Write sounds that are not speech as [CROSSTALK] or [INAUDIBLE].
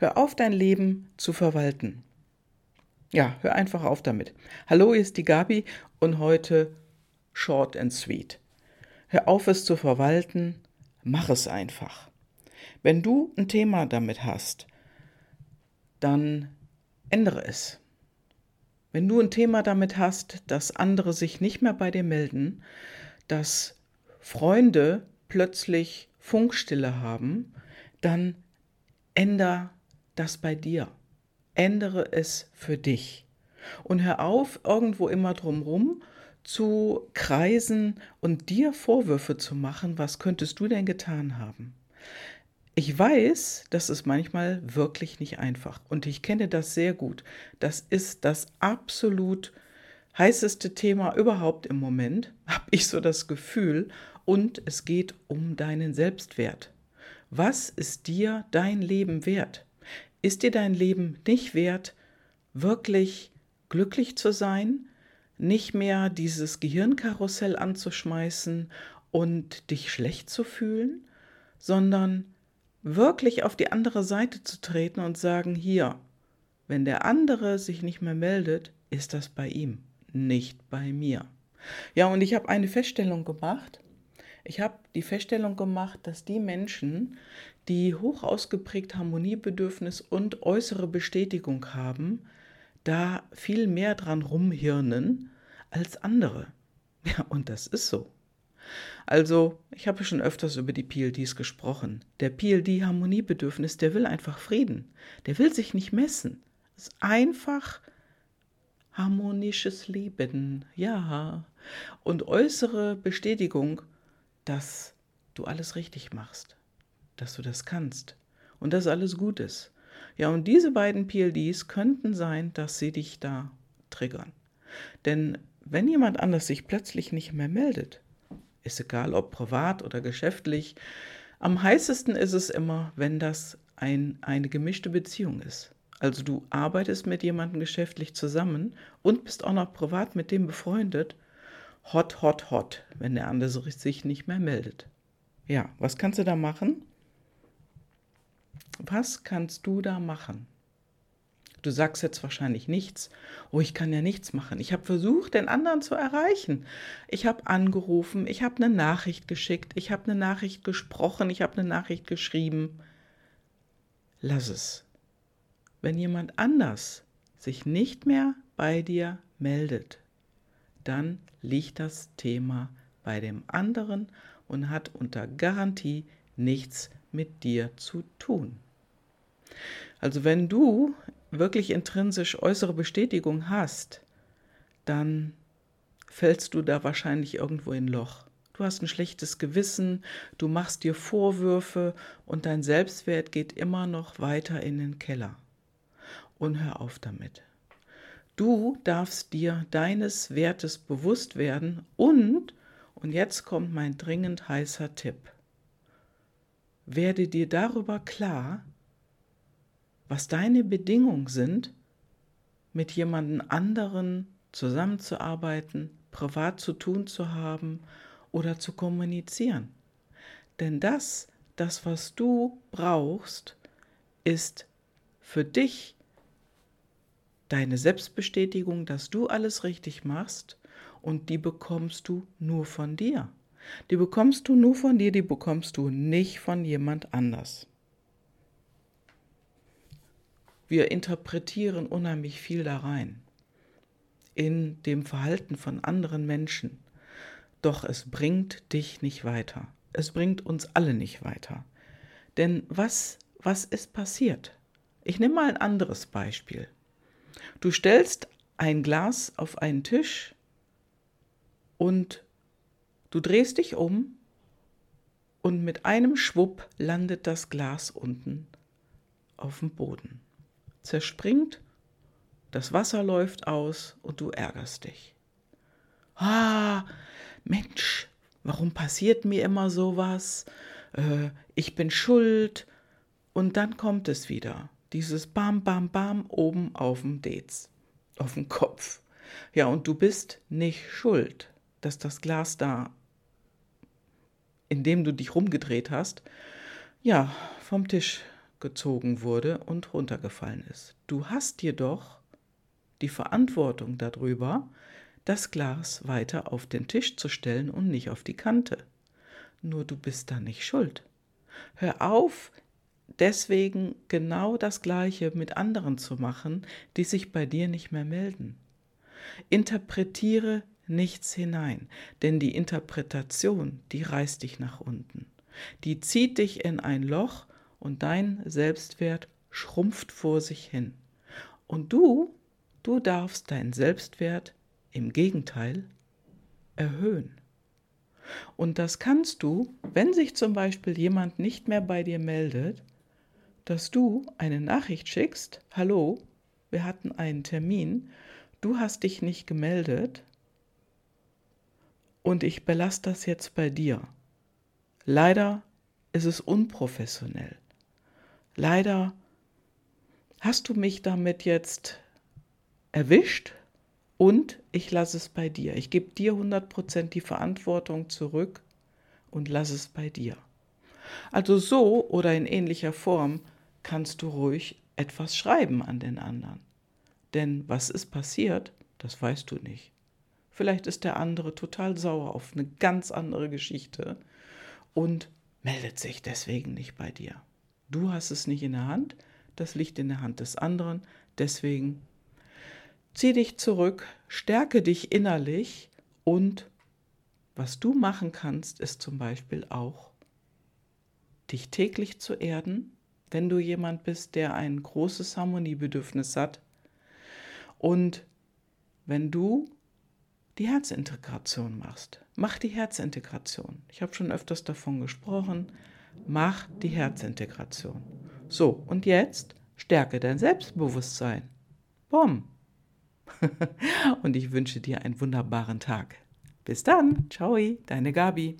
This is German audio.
Hör auf, dein Leben zu verwalten. Ja, hör einfach auf damit. Hallo, hier ist die Gabi und heute short and sweet. Hör auf, es zu verwalten, mach es einfach. Wenn du ein Thema damit hast, dann ändere es. Wenn du ein Thema damit hast, dass andere sich nicht mehr bei dir melden, dass Freunde plötzlich Funkstille haben, dann änder das bei dir. Ändere es für dich. Und hör auf, irgendwo immer drumrum zu kreisen und dir Vorwürfe zu machen, was könntest du denn getan haben. Ich weiß, das ist manchmal wirklich nicht einfach und ich kenne das sehr gut. Das ist das absolut heißeste Thema überhaupt im Moment, [LAUGHS] habe ich so das Gefühl, und es geht um deinen Selbstwert. Was ist dir dein Leben wert? Ist dir dein Leben nicht wert, wirklich glücklich zu sein, nicht mehr dieses Gehirnkarussell anzuschmeißen und dich schlecht zu fühlen, sondern wirklich auf die andere Seite zu treten und sagen, hier, wenn der andere sich nicht mehr meldet, ist das bei ihm, nicht bei mir. Ja, und ich habe eine Feststellung gemacht. Ich habe die Feststellung gemacht, dass die Menschen, die hoch ausgeprägt Harmoniebedürfnis und äußere Bestätigung haben, da viel mehr dran rumhirnen als andere. [LAUGHS] Ja, und das ist so. Also, ich habe schon öfters über die PLDs gesprochen. Der PLD-Harmoniebedürfnis, der will einfach Frieden. Der will sich nicht messen. Es ist einfach harmonisches Leben. Ja. Und äußere Bestätigung, dass du alles richtig machst. Dass du das kannst. Und dass alles gut ist. Ja, und diese beiden PLDs könnten sein, dass sie dich da triggern. Denn wenn jemand anders sich plötzlich nicht mehr meldet, ist egal ob privat oder geschäftlich. Am heißesten ist es immer, wenn das ein, eine gemischte Beziehung ist. Also du arbeitest mit jemandem geschäftlich zusammen und bist auch noch privat mit dem befreundet. Hot, hot, hot, wenn der andere sich nicht mehr meldet. Ja, was kannst du da machen? Was kannst du da machen? Du sagst jetzt wahrscheinlich nichts. Oh, ich kann ja nichts machen. Ich habe versucht, den anderen zu erreichen. Ich habe angerufen, ich habe eine Nachricht geschickt, ich habe eine Nachricht gesprochen, ich habe eine Nachricht geschrieben. Lass es. Wenn jemand anders sich nicht mehr bei dir meldet, dann liegt das Thema bei dem anderen und hat unter Garantie nichts mit dir zu tun. Also wenn du wirklich intrinsisch äußere Bestätigung hast, dann fällst du da wahrscheinlich irgendwo in ein Loch. Du hast ein schlechtes Gewissen, du machst dir Vorwürfe und dein Selbstwert geht immer noch weiter in den Keller. Und hör auf damit. Du darfst dir deines Wertes bewusst werden und, und jetzt kommt mein dringend heißer Tipp, werde dir darüber klar, was deine Bedingungen sind, mit jemandem anderen zusammenzuarbeiten, privat zu tun zu haben oder zu kommunizieren. Denn das, das, was du brauchst, ist für dich deine Selbstbestätigung, dass du alles richtig machst und die bekommst du nur von dir. Die bekommst du nur von dir, die bekommst du nicht von jemand anders. Wir interpretieren unheimlich viel da rein in dem Verhalten von anderen Menschen. Doch es bringt dich nicht weiter. Es bringt uns alle nicht weiter. Denn was, was ist passiert? Ich nehme mal ein anderes Beispiel. Du stellst ein Glas auf einen Tisch und du drehst dich um und mit einem Schwupp landet das Glas unten auf dem Boden zerspringt, das Wasser läuft aus und du ärgerst dich. Ah, Mensch, warum passiert mir immer sowas? Äh, ich bin schuld. Und dann kommt es wieder. Dieses Bam, Bam, Bam oben auf dem Dez, auf dem Kopf. Ja, und du bist nicht schuld, dass das Glas da, in dem du dich rumgedreht hast, ja, vom Tisch gezogen wurde und runtergefallen ist. Du hast jedoch die Verantwortung darüber, das Glas weiter auf den Tisch zu stellen und nicht auf die Kante. Nur du bist da nicht schuld. Hör auf, deswegen genau das Gleiche mit anderen zu machen, die sich bei dir nicht mehr melden. Interpretiere nichts hinein, denn die Interpretation, die reißt dich nach unten. Die zieht dich in ein Loch und dein Selbstwert schrumpft vor sich hin. Und du, du darfst deinen Selbstwert im Gegenteil erhöhen. Und das kannst du, wenn sich zum Beispiel jemand nicht mehr bei dir meldet, dass du eine Nachricht schickst, hallo, wir hatten einen Termin, du hast dich nicht gemeldet und ich belasse das jetzt bei dir. Leider ist es unprofessionell. Leider hast du mich damit jetzt erwischt und ich lasse es bei dir. Ich gebe dir 100% die Verantwortung zurück und lasse es bei dir. Also so oder in ähnlicher Form kannst du ruhig etwas schreiben an den anderen. Denn was ist passiert, das weißt du nicht. Vielleicht ist der andere total sauer auf eine ganz andere Geschichte und meldet sich deswegen nicht bei dir. Du hast es nicht in der Hand, das liegt in der Hand des anderen, deswegen Zieh dich zurück, stärke dich innerlich und was du machen kannst, ist zum Beispiel auch, dich täglich zu erden, wenn du jemand bist, der ein großes Harmoniebedürfnis hat. Und wenn du die Herzintegration machst, mach die Herzintegration. Ich habe schon öfters davon gesprochen. Mach die Herzintegration. So, und jetzt stärke dein Selbstbewusstsein. Bumm. [LAUGHS] und ich wünsche dir einen wunderbaren Tag. Bis dann. Ciao, deine Gabi.